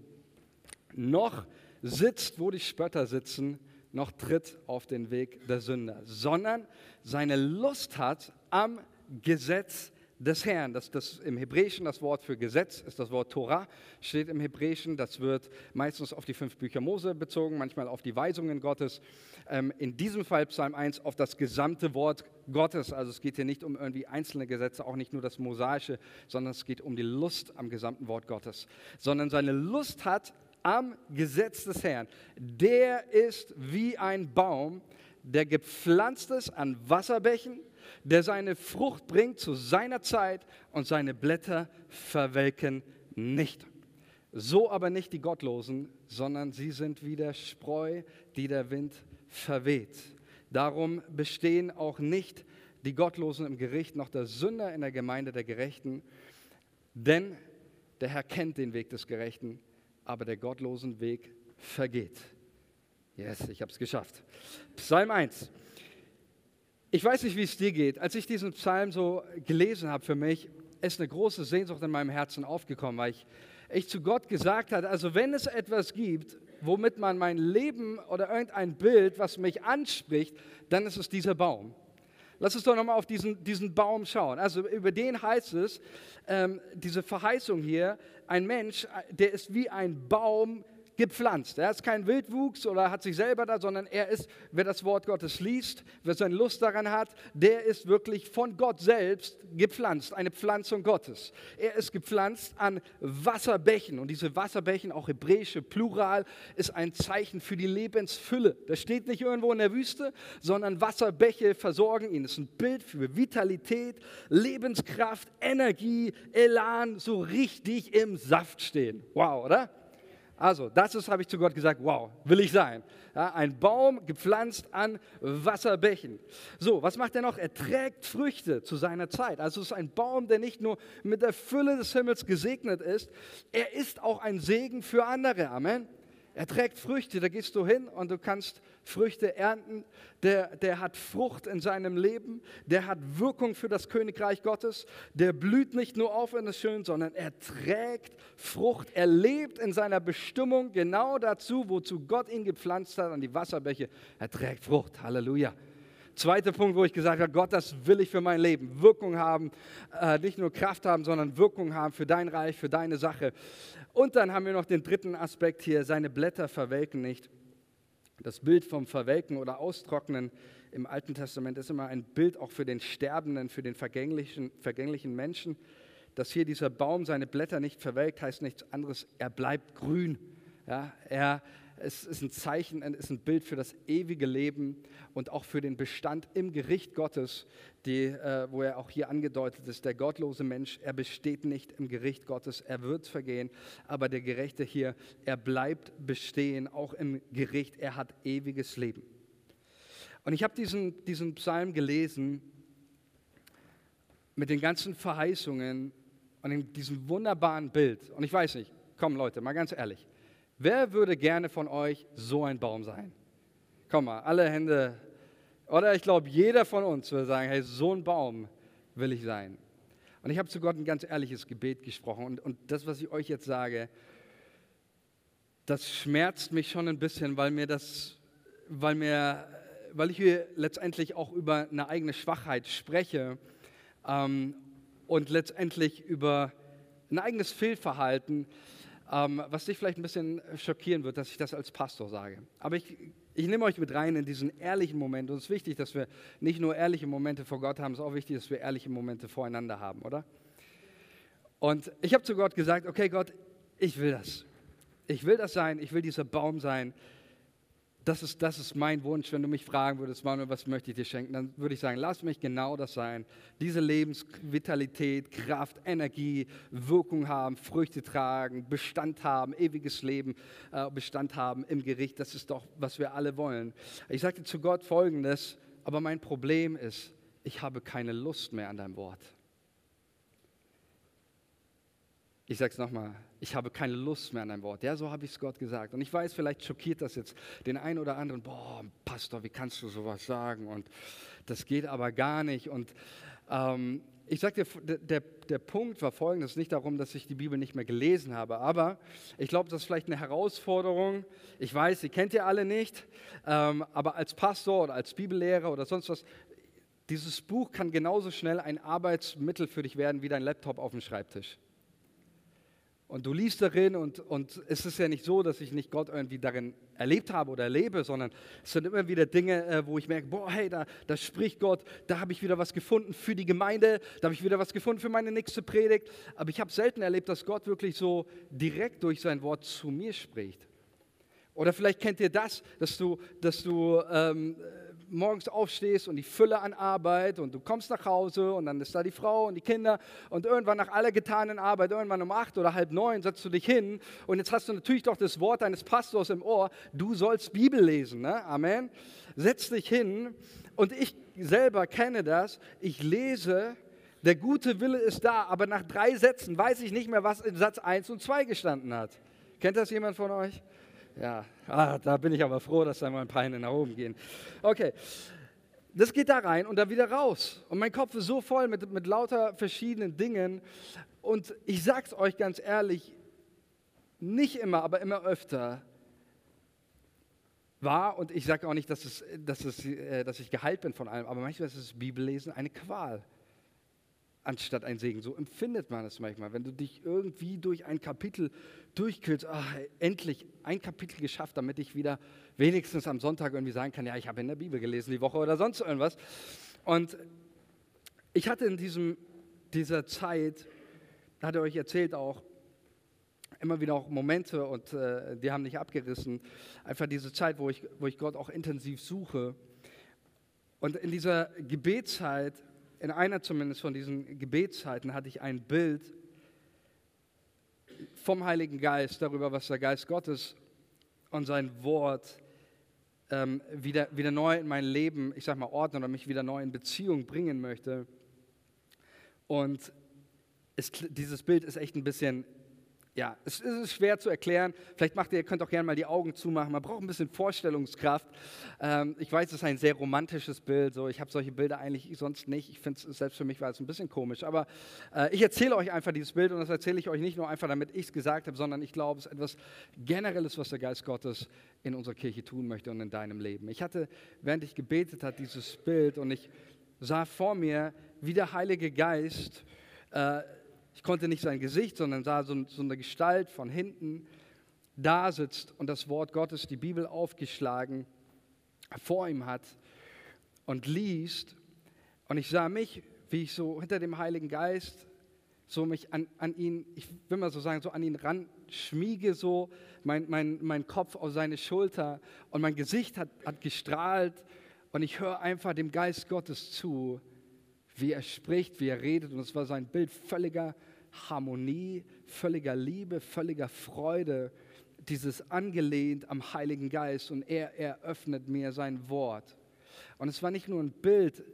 noch sitzt, wo die Spötter sitzen, noch tritt auf den Weg der Sünder, sondern seine Lust hat am Gesetz des Herrn. Das, das im Hebräischen das Wort für Gesetz ist das Wort Torah, steht im Hebräischen. Das wird meistens auf die fünf Bücher Mose bezogen, manchmal auf die Weisungen Gottes. Ähm, in diesem Fall Psalm 1 auf das gesamte Wort Gottes. Also es geht hier nicht um irgendwie einzelne Gesetze, auch nicht nur das Mosaische, sondern es geht um die Lust am gesamten Wort Gottes. Sondern seine Lust hat am Gesetz des Herrn. Der ist wie ein Baum, der gepflanzt ist an Wasserbächen der seine Frucht bringt zu seiner Zeit und seine Blätter verwelken nicht. So aber nicht die Gottlosen, sondern sie sind wie der Spreu, die der Wind verweht. Darum bestehen auch nicht die Gottlosen im Gericht, noch der Sünder in der Gemeinde der Gerechten. Denn der Herr kennt den Weg des Gerechten, aber der gottlosen Weg vergeht. Yes, ich habe es geschafft. Psalm 1. Ich weiß nicht, wie es dir geht. Als ich diesen Psalm so gelesen habe für mich, ist eine große Sehnsucht in meinem Herzen aufgekommen, weil ich echt zu Gott gesagt habe, also wenn es etwas gibt, womit man mein Leben oder irgendein Bild, was mich anspricht, dann ist es dieser Baum. Lass uns doch nochmal auf diesen, diesen Baum schauen. Also über den heißt es, ähm, diese Verheißung hier, ein Mensch, der ist wie ein Baum gepflanzt. Er ist kein Wildwuchs oder hat sich selber da, sondern er ist, wer das Wort Gottes liest, wer seine Lust daran hat, der ist wirklich von Gott selbst gepflanzt, eine Pflanzung Gottes. Er ist gepflanzt an Wasserbächen und diese Wasserbächen, auch hebräische Plural, ist ein Zeichen für die Lebensfülle. Das steht nicht irgendwo in der Wüste, sondern Wasserbäche versorgen ihn. Das ist ein Bild für Vitalität, Lebenskraft, Energie, Elan, so richtig im Saft stehen. Wow, oder? Also, das ist, habe ich zu Gott gesagt, wow, will ich sein. Ja, ein Baum gepflanzt an Wasserbächen. So, was macht er noch? Er trägt Früchte zu seiner Zeit. Also es ist ein Baum, der nicht nur mit der Fülle des Himmels gesegnet ist, er ist auch ein Segen für andere. Amen. Er trägt Früchte, da gehst du hin und du kannst Früchte ernten. Der, der hat Frucht in seinem Leben, der hat Wirkung für das Königreich Gottes. Der blüht nicht nur auf und ist schön, sondern er trägt Frucht. Er lebt in seiner Bestimmung genau dazu, wozu Gott ihn gepflanzt hat, an die Wasserbäche. Er trägt Frucht. Halleluja. Zweiter Punkt, wo ich gesagt habe, Gott, das will ich für mein Leben. Wirkung haben, äh, nicht nur Kraft haben, sondern Wirkung haben für dein Reich, für deine Sache. Und dann haben wir noch den dritten Aspekt hier, seine Blätter verwelken nicht. Das Bild vom Verwelken oder Austrocknen im Alten Testament ist immer ein Bild auch für den Sterbenden, für den vergänglichen, vergänglichen Menschen. Dass hier dieser Baum seine Blätter nicht verwelkt, heißt nichts anderes, er bleibt grün. Ja, er, es ist ein Zeichen, es ist ein Bild für das ewige Leben und auch für den Bestand im Gericht Gottes, die, äh, wo er auch hier angedeutet ist. Der gottlose Mensch, er besteht nicht im Gericht Gottes, er wird vergehen, aber der Gerechte hier, er bleibt bestehen, auch im Gericht, er hat ewiges Leben. Und ich habe diesen, diesen Psalm gelesen mit den ganzen Verheißungen und in diesem wunderbaren Bild. Und ich weiß nicht, komm Leute, mal ganz ehrlich. Wer würde gerne von euch so ein Baum sein? Komm mal, alle Hände. Oder ich glaube, jeder von uns würde sagen, hey, so ein Baum will ich sein. Und ich habe zu Gott ein ganz ehrliches Gebet gesprochen. Und, und das, was ich euch jetzt sage, das schmerzt mich schon ein bisschen, weil mir das, weil mir, weil ich hier letztendlich auch über eine eigene Schwachheit spreche ähm, und letztendlich über ein eigenes Fehlverhalten, ähm, was dich vielleicht ein bisschen schockieren wird, dass ich das als Pastor sage. Aber ich, ich nehme euch mit rein in diesen ehrlichen Moment. Und es ist wichtig, dass wir nicht nur ehrliche Momente vor Gott haben, es ist auch wichtig, dass wir ehrliche Momente voreinander haben, oder? Und ich habe zu Gott gesagt, okay Gott, ich will das. Ich will das sein, ich will dieser Baum sein. Das ist, das ist mein Wunsch. Wenn du mich fragen würdest, Manuel, was möchte ich dir schenken, dann würde ich sagen, lass mich genau das sein. Diese Lebensvitalität, Kraft, Energie, Wirkung haben, Früchte tragen, Bestand haben, ewiges Leben, äh, Bestand haben im Gericht. Das ist doch, was wir alle wollen. Ich sagte zu Gott Folgendes, aber mein Problem ist, ich habe keine Lust mehr an deinem Wort. Ich sage es nochmal, ich habe keine Lust mehr an dein Wort. Ja, so habe ich es Gott gesagt. Und ich weiß, vielleicht schockiert das jetzt den einen oder anderen. Boah, Pastor, wie kannst du sowas sagen? Und das geht aber gar nicht. Und ähm, ich sage dir, der, der Punkt war folgendes, nicht darum, dass ich die Bibel nicht mehr gelesen habe, aber ich glaube, das ist vielleicht eine Herausforderung. Ich weiß, ihr kennt ihr alle nicht, ähm, aber als Pastor oder als Bibellehrer oder sonst was, dieses Buch kann genauso schnell ein Arbeitsmittel für dich werden wie dein Laptop auf dem Schreibtisch. Und du liest darin und, und es ist ja nicht so, dass ich nicht Gott irgendwie darin erlebt habe oder erlebe, sondern es sind immer wieder Dinge, äh, wo ich merke, boah, hey, da, da spricht Gott, da habe ich wieder was gefunden für die Gemeinde, da habe ich wieder was gefunden für meine nächste Predigt. Aber ich habe selten erlebt, dass Gott wirklich so direkt durch sein Wort zu mir spricht. Oder vielleicht kennt ihr das, dass du, dass du ähm, morgens aufstehst und die Fülle an Arbeit und du kommst nach Hause und dann ist da die Frau und die Kinder und irgendwann nach aller getanen Arbeit, irgendwann um acht oder halb neun setzt du dich hin und jetzt hast du natürlich doch das Wort deines Pastors im Ohr, du sollst Bibel lesen, ne? Amen. Setz dich hin und ich selber kenne das, ich lese, der gute Wille ist da, aber nach drei Sätzen weiß ich nicht mehr, was in Satz 1 und 2 gestanden hat. Kennt das jemand von euch? Ja, ah, da bin ich aber froh, dass da mal ein paar Hände nach oben gehen. Okay, das geht da rein und da wieder raus. Und mein Kopf ist so voll mit, mit lauter verschiedenen Dingen. Und ich sag's euch ganz ehrlich, nicht immer, aber immer öfter war, und ich sage auch nicht, dass, es, dass, es, äh, dass ich geheilt bin von allem, aber manchmal ist das Bibellesen eine Qual anstatt ein Segen. So empfindet man es manchmal, wenn du dich irgendwie durch ein Kapitel durchquälst. Ach, endlich ein Kapitel geschafft, damit ich wieder wenigstens am Sonntag irgendwie sagen kann, ja, ich habe in der Bibel gelesen die Woche oder sonst irgendwas. Und ich hatte in diesem, dieser Zeit, hat er euch erzählt auch, immer wieder auch Momente und äh, die haben nicht abgerissen. Einfach diese Zeit, wo ich, wo ich Gott auch intensiv suche. Und in dieser Gebetszeit in einer zumindest von diesen Gebetszeiten hatte ich ein Bild vom Heiligen Geist darüber, was der Geist Gottes und sein Wort ähm, wieder, wieder neu in mein Leben, ich sag mal, ordnen oder mich wieder neu in Beziehung bringen möchte. Und es, dieses Bild ist echt ein bisschen ja, es ist schwer zu erklären. Vielleicht macht ihr, könnt auch gerne mal die Augen zumachen. Man braucht ein bisschen Vorstellungskraft. Ähm, ich weiß, es ist ein sehr romantisches Bild. So, ich habe solche Bilder eigentlich sonst nicht. Ich finde es selbst für mich war es ein bisschen komisch. Aber äh, ich erzähle euch einfach dieses Bild und das erzähle ich euch nicht nur einfach, damit ich es gesagt habe, sondern ich glaube, es ist etwas Generelles, was der Geist Gottes in unserer Kirche tun möchte und in deinem Leben. Ich hatte, während ich gebetet habe, dieses Bild und ich sah vor mir, wie der Heilige Geist äh, ich konnte nicht sein Gesicht, sondern sah so, so eine Gestalt von hinten da sitzt und das Wort Gottes, die Bibel aufgeschlagen vor ihm hat und liest. Und ich sah mich, wie ich so hinter dem Heiligen Geist so mich an, an ihn, ich will mal so sagen, so an ihn ran schmiege, so mein, mein, mein Kopf auf seine Schulter und mein Gesicht hat, hat gestrahlt und ich höre einfach dem Geist Gottes zu wie er spricht, wie er redet. Und es war sein Bild völliger Harmonie, völliger Liebe, völliger Freude, dieses angelehnt am Heiligen Geist. Und er eröffnet mir sein Wort. Und es war nicht nur ein Bild,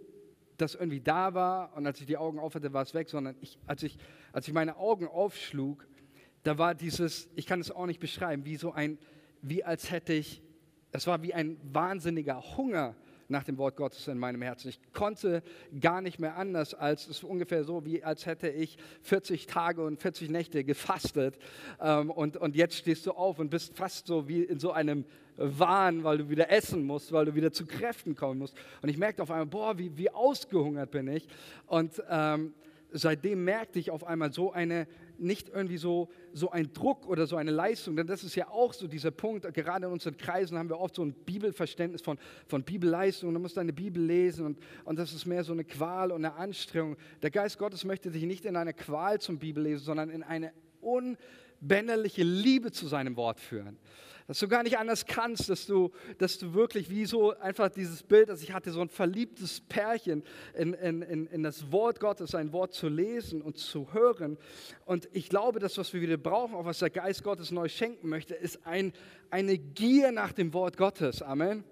das irgendwie da war und als ich die Augen aufhatte, war es weg, sondern ich, als, ich, als ich meine Augen aufschlug, da war dieses, ich kann es auch nicht beschreiben, wie so ein, wie als hätte ich, es war wie ein wahnsinniger Hunger nach dem Wort Gottes in meinem Herzen. Ich konnte gar nicht mehr anders, als es ungefähr so, wie als hätte ich 40 Tage und 40 Nächte gefastet. Ähm, und, und jetzt stehst du auf und bist fast so wie in so einem Wahn, weil du wieder essen musst, weil du wieder zu Kräften kommen musst. Und ich merkte auf einmal, boah, wie, wie ausgehungert bin ich. Und ähm, seitdem merkte ich auf einmal so eine nicht irgendwie so, so ein Druck oder so eine Leistung, denn das ist ja auch so dieser Punkt, gerade in unseren Kreisen haben wir oft so ein Bibelverständnis von, von Bibelleistung, du musst deine Bibel lesen und, und das ist mehr so eine Qual und eine Anstrengung. Der Geist Gottes möchte dich nicht in eine Qual zum Bibellesen, sondern in eine unbänderliche Liebe zu seinem Wort führen dass du gar nicht anders kannst, dass du, dass du wirklich wie so einfach dieses Bild, dass ich hatte, so ein verliebtes Pärchen in, in, in, in das Wort Gottes, ein Wort zu lesen und zu hören. Und ich glaube, das, was wir wieder brauchen, auch was der Geist Gottes neu schenken möchte, ist ein, eine Gier nach dem Wort Gottes. Amen.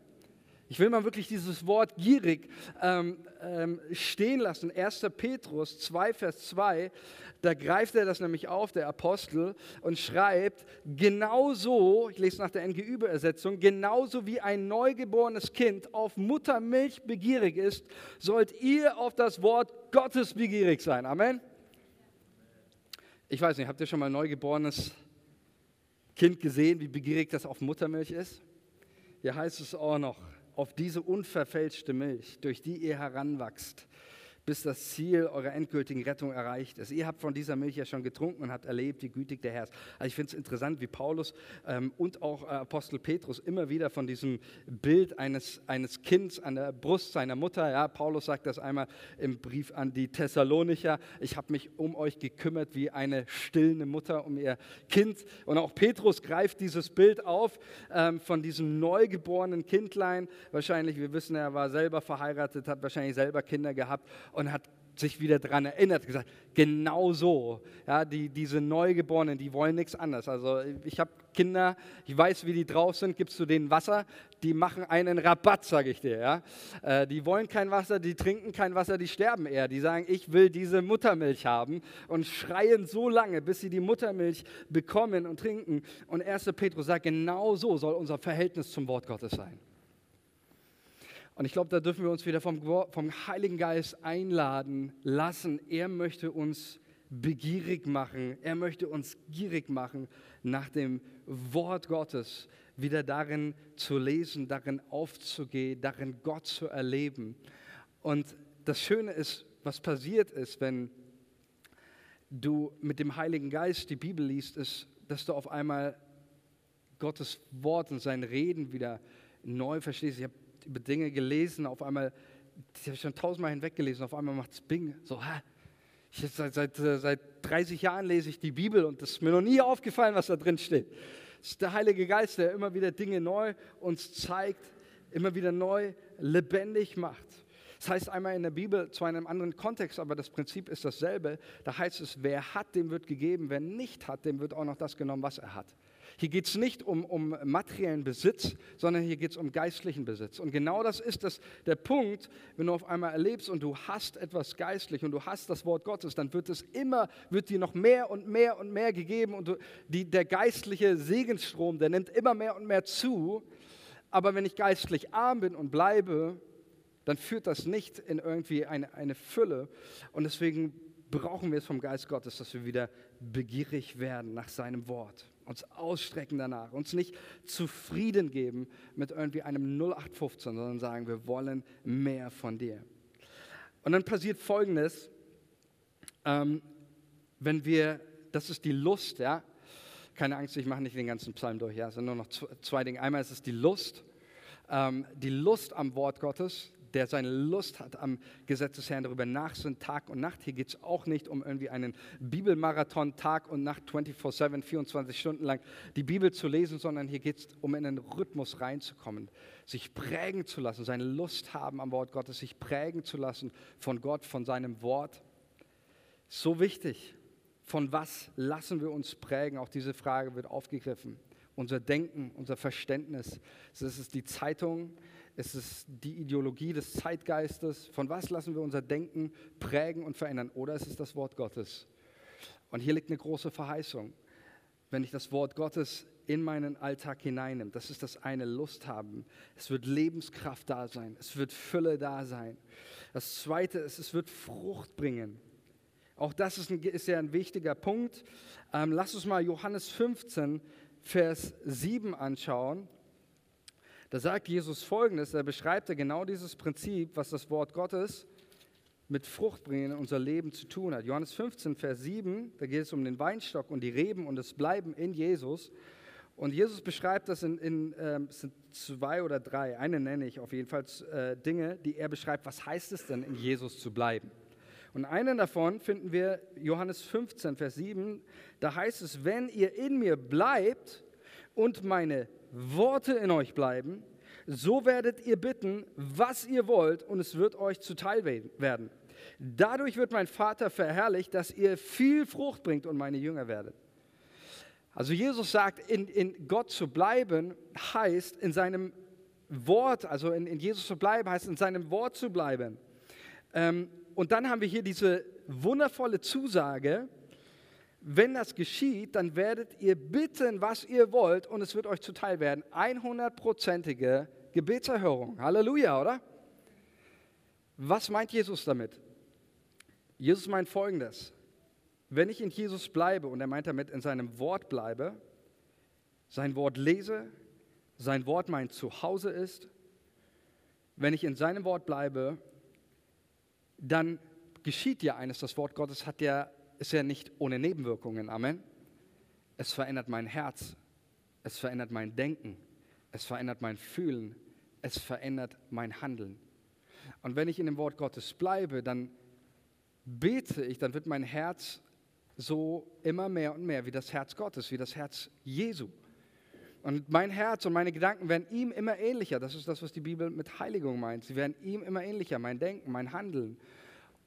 Ich will mal wirklich dieses Wort gierig ähm, ähm, stehen lassen. 1. Petrus 2, Vers 2, da greift er das nämlich auf, der Apostel, und schreibt, genauso, ich lese nach der NGÜ-Übersetzung, genauso wie ein neugeborenes Kind auf Muttermilch begierig ist, sollt ihr auf das Wort Gottes begierig sein. Amen. Ich weiß nicht, habt ihr schon mal ein neugeborenes Kind gesehen, wie begierig das auf Muttermilch ist? Hier heißt es auch noch, auf diese unverfälschte Milch, durch die ihr heranwachst, bis das Ziel eurer endgültigen Rettung erreicht ist. Ihr habt von dieser Milch ja schon getrunken und habt erlebt, wie gütig der Herr ist. Also ich finde es interessant, wie Paulus ähm, und auch äh, Apostel Petrus immer wieder von diesem Bild eines, eines Kindes an der Brust seiner Mutter, ja, Paulus sagt das einmal im Brief an die Thessalonicher, ich habe mich um euch gekümmert wie eine stillende Mutter um ihr Kind. Und auch Petrus greift dieses Bild auf ähm, von diesem neugeborenen Kindlein. Wahrscheinlich, wir wissen, er war selber verheiratet, hat wahrscheinlich selber Kinder gehabt und hat sich wieder daran erinnert, gesagt, genau so. Ja, die, diese Neugeborenen, die wollen nichts anderes. Also ich habe Kinder, ich weiß, wie die drauf sind, gibst du denen Wasser, die machen einen Rabatt, sage ich dir. Ja? Äh, die wollen kein Wasser, die trinken kein Wasser, die sterben eher. Die sagen, ich will diese Muttermilch haben und schreien so lange, bis sie die Muttermilch bekommen und trinken. Und 1. Petrus sagt, genau so soll unser Verhältnis zum Wort Gottes sein. Und ich glaube, da dürfen wir uns wieder vom, vom Heiligen Geist einladen lassen. Er möchte uns begierig machen. Er möchte uns gierig machen nach dem Wort Gottes, wieder darin zu lesen, darin aufzugehen, darin Gott zu erleben. Und das Schöne ist, was passiert ist, wenn du mit dem Heiligen Geist die Bibel liest, ist, dass du auf einmal Gottes Wort und sein Reden wieder neu verstehst. Ich habe über Dinge gelesen, auf einmal, die habe ich schon tausendmal hinweggelesen, auf einmal macht es Bing, so, hä? Ich seit, seit, seit 30 Jahren lese ich die Bibel und es ist mir noch nie aufgefallen, was da drin steht. Es ist der Heilige Geist, der immer wieder Dinge neu uns zeigt, immer wieder neu lebendig macht. Das heißt einmal in der Bibel, in einem anderen Kontext, aber das Prinzip ist dasselbe. Da heißt es, wer hat, dem wird gegeben, wer nicht hat, dem wird auch noch das genommen, was er hat. Hier geht es nicht um, um materiellen Besitz, sondern hier geht es um geistlichen Besitz. Und genau das ist das, der Punkt, wenn du auf einmal erlebst und du hast etwas geistlich und du hast das Wort Gottes, dann wird es immer, wird dir noch mehr und mehr und mehr gegeben und du, die, der geistliche Segensstrom, der nimmt immer mehr und mehr zu. Aber wenn ich geistlich arm bin und bleibe, dann führt das nicht in irgendwie eine, eine Fülle. Und deswegen brauchen wir es vom Geist Gottes, dass wir wieder begierig werden nach seinem Wort uns ausstrecken danach, uns nicht zufrieden geben mit irgendwie einem 0815, sondern sagen, wir wollen mehr von dir. Und dann passiert Folgendes, ähm, wenn wir, das ist die Lust, ja, keine Angst, ich mache nicht den ganzen Psalm durch, ja, es sind nur noch zwei Dinge. Einmal ist es die Lust, ähm, die Lust am Wort Gottes, der seine Lust hat am Gesetz des Herrn darüber nachsinnen, Tag und Nacht. Hier geht es auch nicht um irgendwie einen Bibelmarathon, Tag und Nacht, 24-7, 24 Stunden lang die Bibel zu lesen, sondern hier geht es um in den Rhythmus reinzukommen, sich prägen zu lassen, seine Lust haben am Wort Gottes, sich prägen zu lassen von Gott, von seinem Wort. So wichtig. Von was lassen wir uns prägen? Auch diese Frage wird aufgegriffen. Unser Denken, unser Verständnis. Das ist die Zeitung, ist es die Ideologie des Zeitgeistes? Von was lassen wir unser Denken prägen und verändern? Oder ist es das Wort Gottes? Und hier liegt eine große Verheißung. Wenn ich das Wort Gottes in meinen Alltag hineinnehme, das ist das eine, Lust haben. Es wird Lebenskraft da sein. Es wird Fülle da sein. Das zweite ist, es wird Frucht bringen. Auch das ist, ein, ist ja ein wichtiger Punkt. Ähm, lass uns mal Johannes 15, Vers 7 anschauen. Da sagt Jesus Folgendes, er beschreibt genau dieses Prinzip, was das Wort Gottes mit Fruchtbringen in unser Leben zu tun hat. Johannes 15, Vers 7, da geht es um den Weinstock und die Reben und das Bleiben in Jesus. Und Jesus beschreibt das in, in äh, sind zwei oder drei, eine nenne ich auf jeden Fall, äh, Dinge, die er beschreibt, was heißt es denn, in Jesus zu bleiben. Und einen davon finden wir Johannes 15, Vers 7, da heißt es, wenn ihr in mir bleibt und meine Worte in euch bleiben, so werdet ihr bitten, was ihr wollt, und es wird euch zuteil werden. Dadurch wird mein Vater verherrlicht, dass ihr viel Frucht bringt und meine Jünger werdet. Also Jesus sagt, in, in Gott zu bleiben heißt in seinem Wort, also in, in Jesus zu bleiben, heißt in seinem Wort zu bleiben. Ähm, und dann haben wir hier diese wundervolle Zusage, wenn das geschieht, dann werdet ihr bitten, was ihr wollt und es wird euch zuteil werden. 100-prozentige Gebetserhörung. Halleluja, oder? Was meint Jesus damit? Jesus meint folgendes wenn ich in Jesus bleibe, und er meint damit in seinem Wort bleibe, sein Wort lese, sein Wort mein Zuhause ist, wenn ich in seinem Wort bleibe, dann geschieht ja eines. Das Wort Gottes hat ja, ist ja nicht ohne Nebenwirkungen. Amen. Es verändert mein Herz, es verändert mein Denken, es verändert mein Fühlen, es verändert mein Handeln. Und wenn ich in dem Wort Gottes bleibe, dann bete ich, dann wird mein Herz so immer mehr und mehr wie das Herz Gottes, wie das Herz Jesu. Und mein Herz und meine Gedanken werden ihm immer ähnlicher. Das ist das, was die Bibel mit Heiligung meint. Sie werden ihm immer ähnlicher, mein Denken, mein Handeln.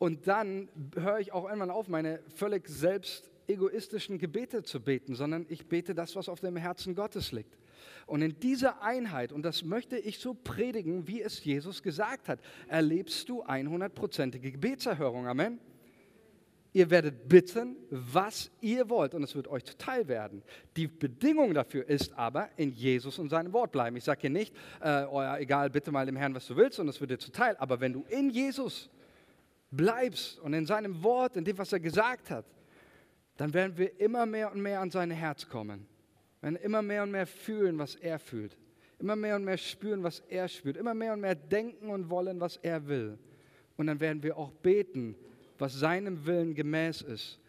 Und dann höre ich auch irgendwann auf, meine völlig selbst egoistischen Gebete zu beten, sondern ich bete das, was auf dem Herzen Gottes liegt. Und in dieser Einheit, und das möchte ich so predigen, wie es Jesus gesagt hat, erlebst du 100%ige Gebetserhörung. Amen. Ihr werdet bitten, was ihr wollt, und es wird euch zuteil werden. Die Bedingung dafür ist aber, in Jesus und seinem Wort bleiben. Ich sage hier nicht, äh, oh egal, bitte mal dem Herrn, was du willst, und es wird dir zuteil. Aber wenn du in Jesus bleibst und in seinem Wort, in dem, was er gesagt hat, dann werden wir immer mehr und mehr an sein Herz kommen. Wir werden immer mehr und mehr fühlen, was er fühlt. Immer mehr und mehr spüren, was er spürt. Immer mehr und mehr denken und wollen, was er will. Und dann werden wir auch beten, was seinem Willen gemäß ist.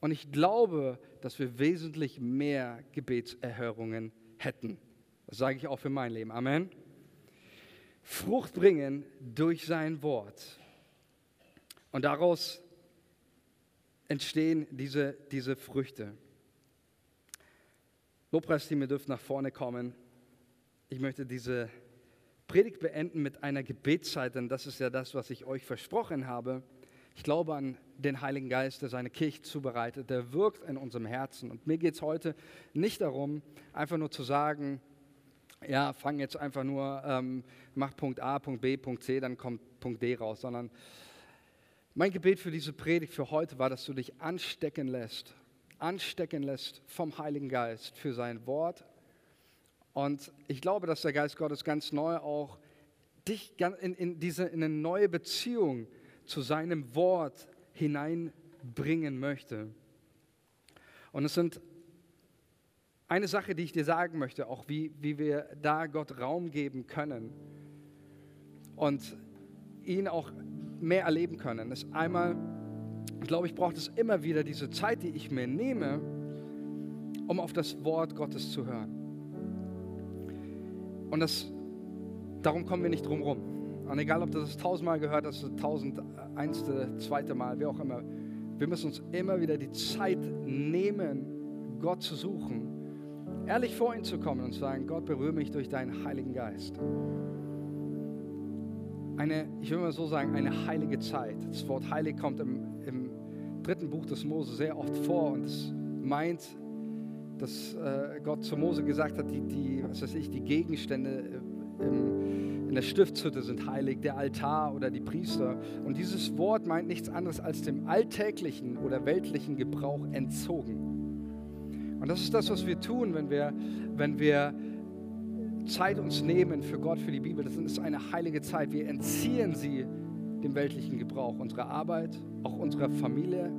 Und ich glaube, dass wir wesentlich mehr Gebetserhörungen hätten. Das sage ich auch für mein Leben. Amen. Frucht bringen durch sein Wort. Und daraus entstehen diese, diese Früchte. Lobpreisteam, ihr dürft nach vorne kommen. Ich möchte diese Predigt beenden mit einer Gebetszeit, denn das ist ja das, was ich euch versprochen habe. Ich glaube an den Heiligen Geist, der seine Kirche zubereitet, der wirkt in unserem Herzen. Und mir geht es heute nicht darum, einfach nur zu sagen, ja, fang jetzt einfach nur, ähm, mach Punkt A, Punkt B, Punkt C, dann kommt Punkt D raus, sondern mein Gebet für diese Predigt für heute war, dass du dich anstecken lässt, anstecken lässt vom Heiligen Geist für sein Wort. Und ich glaube, dass der Geist Gottes ganz neu auch dich in, in, diese, in eine neue Beziehung zu seinem Wort hineinbringen möchte. Und es sind eine Sache, die ich dir sagen möchte, auch wie, wie wir da Gott Raum geben können und ihn auch mehr erleben können, ist einmal, ich glaube, ich brauche es immer wieder, diese Zeit, die ich mir nehme, um auf das Wort Gottes zu hören. Und das, darum kommen wir nicht drum rum. Und egal, ob das tausendmal gehört hast, tausendeinste, zweite Mal, wie auch immer, wir müssen uns immer wieder die Zeit nehmen, Gott zu suchen, ehrlich vor ihn zu kommen und zu sagen, Gott, berühre mich durch deinen Heiligen Geist. Eine, ich will mal so sagen, eine heilige Zeit. Das Wort heilig kommt im, im dritten Buch des Mose sehr oft vor und es meint, dass äh, Gott zu Mose gesagt hat, die, die, was weiß ich, die Gegenstände äh, im, in der Stiftshütte sind heilig, der Altar oder die Priester. Und dieses Wort meint nichts anderes als dem alltäglichen oder weltlichen Gebrauch entzogen. Und das ist das, was wir tun, wenn wir, wenn wir Zeit uns nehmen für Gott, für die Bibel. Das ist eine heilige Zeit. Wir entziehen sie dem weltlichen Gebrauch, unserer Arbeit, auch unserer Familie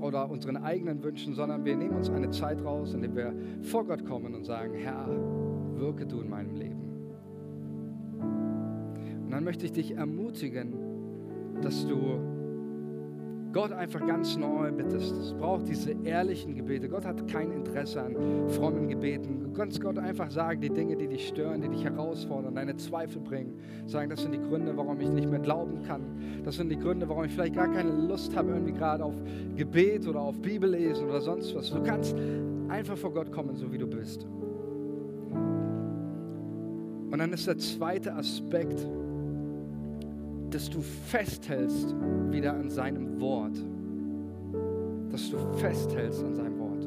oder unseren eigenen Wünschen, sondern wir nehmen uns eine Zeit raus, in der wir vor Gott kommen und sagen, Herr, wirke du in meinem Leben. Und dann möchte ich dich ermutigen, dass du Gott einfach ganz neu bittest. Es braucht diese ehrlichen Gebete. Gott hat kein Interesse an frommen Gebeten. Du kannst Gott einfach sagen, die Dinge, die dich stören, die dich herausfordern, deine Zweifel bringen. Sagen, das sind die Gründe, warum ich nicht mehr glauben kann. Das sind die Gründe, warum ich vielleicht gar keine Lust habe, irgendwie gerade auf Gebet oder auf Bibellesen oder sonst was. Du kannst einfach vor Gott kommen, so wie du bist. Und dann ist der zweite Aspekt, dass du festhältst wieder an seinem Wort. Dass du festhältst an seinem Wort.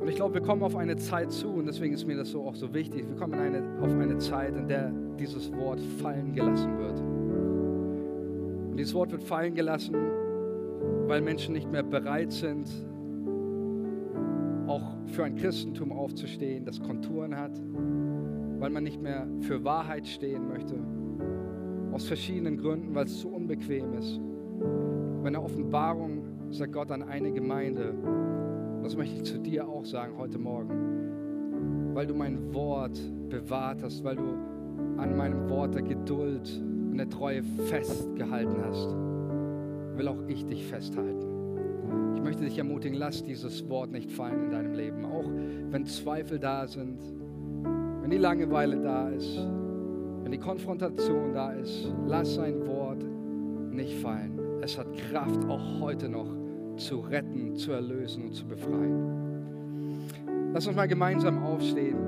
Und ich glaube, wir kommen auf eine Zeit zu, und deswegen ist mir das so auch so wichtig, wir kommen eine, auf eine Zeit, in der dieses Wort fallen gelassen wird. Und dieses Wort wird fallen gelassen, weil Menschen nicht mehr bereit sind, auch für ein Christentum aufzustehen, das Konturen hat, weil man nicht mehr für Wahrheit stehen möchte, aus verschiedenen Gründen, weil es zu unbequem ist. Bei einer Offenbarung sagt Gott an eine Gemeinde, das möchte ich zu dir auch sagen heute Morgen, weil du mein Wort bewahrt hast, weil du an meinem Wort der Geduld und der Treue festgehalten hast, will auch ich dich festhalten. Ich möchte dich ermutigen, lass dieses Wort nicht fallen in deinem Leben, auch wenn Zweifel da sind, wenn die Langeweile da ist, wenn die Konfrontation da ist, lass sein Wort nicht fallen. Es hat Kraft, auch heute noch zu retten, zu erlösen und zu befreien. Lass uns mal gemeinsam aufstehen.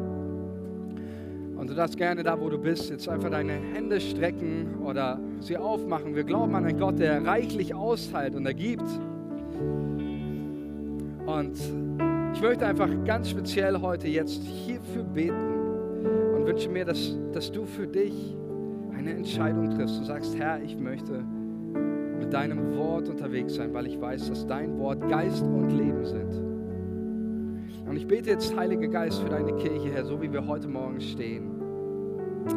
Und du darfst gerne da, wo du bist, jetzt einfach deine Hände strecken oder sie aufmachen. Wir glauben an einen Gott, der reichlich austeilt und ergibt. Und ich möchte einfach ganz speziell heute jetzt hierfür beten und wünsche mir, dass, dass du für dich eine Entscheidung triffst. Du sagst, Herr, ich möchte mit deinem Wort unterwegs sein, weil ich weiß, dass dein Wort Geist und Leben sind. Und ich bete jetzt, Heiliger Geist, für deine Kirche, Herr, so wie wir heute Morgen stehen.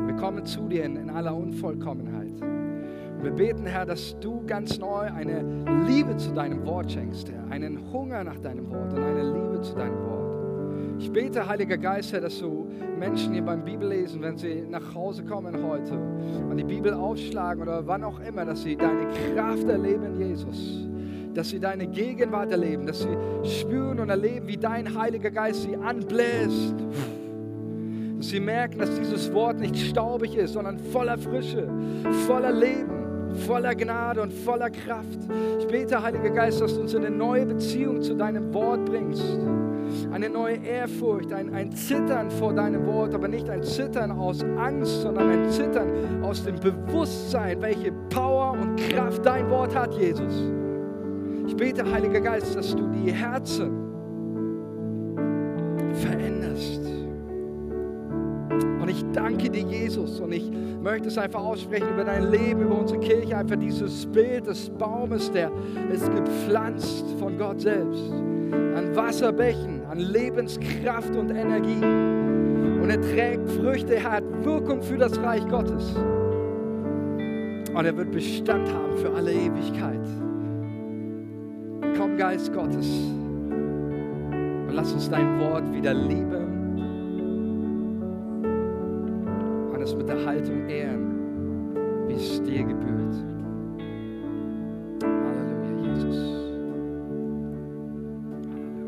Wir kommen zu dir in, in aller Unvollkommenheit. Und wir beten, Herr, dass du ganz neu eine Liebe zu deinem Wort schenkst, Herr. Einen Hunger nach deinem Wort und eine Liebe. Ich bete, Heiliger Geist, Herr, dass du Menschen hier beim Bibellesen, wenn sie nach Hause kommen heute und die Bibel aufschlagen oder wann auch immer, dass sie deine Kraft erleben, Jesus. Dass sie deine Gegenwart erleben, dass sie spüren und erleben, wie dein Heiliger Geist sie anbläst. Dass sie merken, dass dieses Wort nicht staubig ist, sondern voller Frische, voller Leben, voller Gnade und voller Kraft. Ich bete, Heiliger Geist, dass du uns in eine neue Beziehung zu deinem Wort bringst eine neue Ehrfurcht, ein, ein Zittern vor deinem Wort, aber nicht ein Zittern aus Angst, sondern ein Zittern aus dem Bewusstsein, welche Power und Kraft dein Wort hat, Jesus. Ich bete, Heiliger Geist, dass du die Herzen veränderst. Und ich danke dir, Jesus, und ich möchte es einfach aussprechen über dein Leben, über unsere Kirche, einfach dieses Bild des Baumes, der ist gepflanzt von Gott selbst an Wasserbächen, an Lebenskraft und Energie. Und er trägt Früchte, er hat Wirkung für das Reich Gottes. Und er wird Bestand haben für alle Ewigkeit. Komm, Geist Gottes, und lass uns dein Wort wieder lieben und es mit der Haltung ehren, wie es dir gebührt.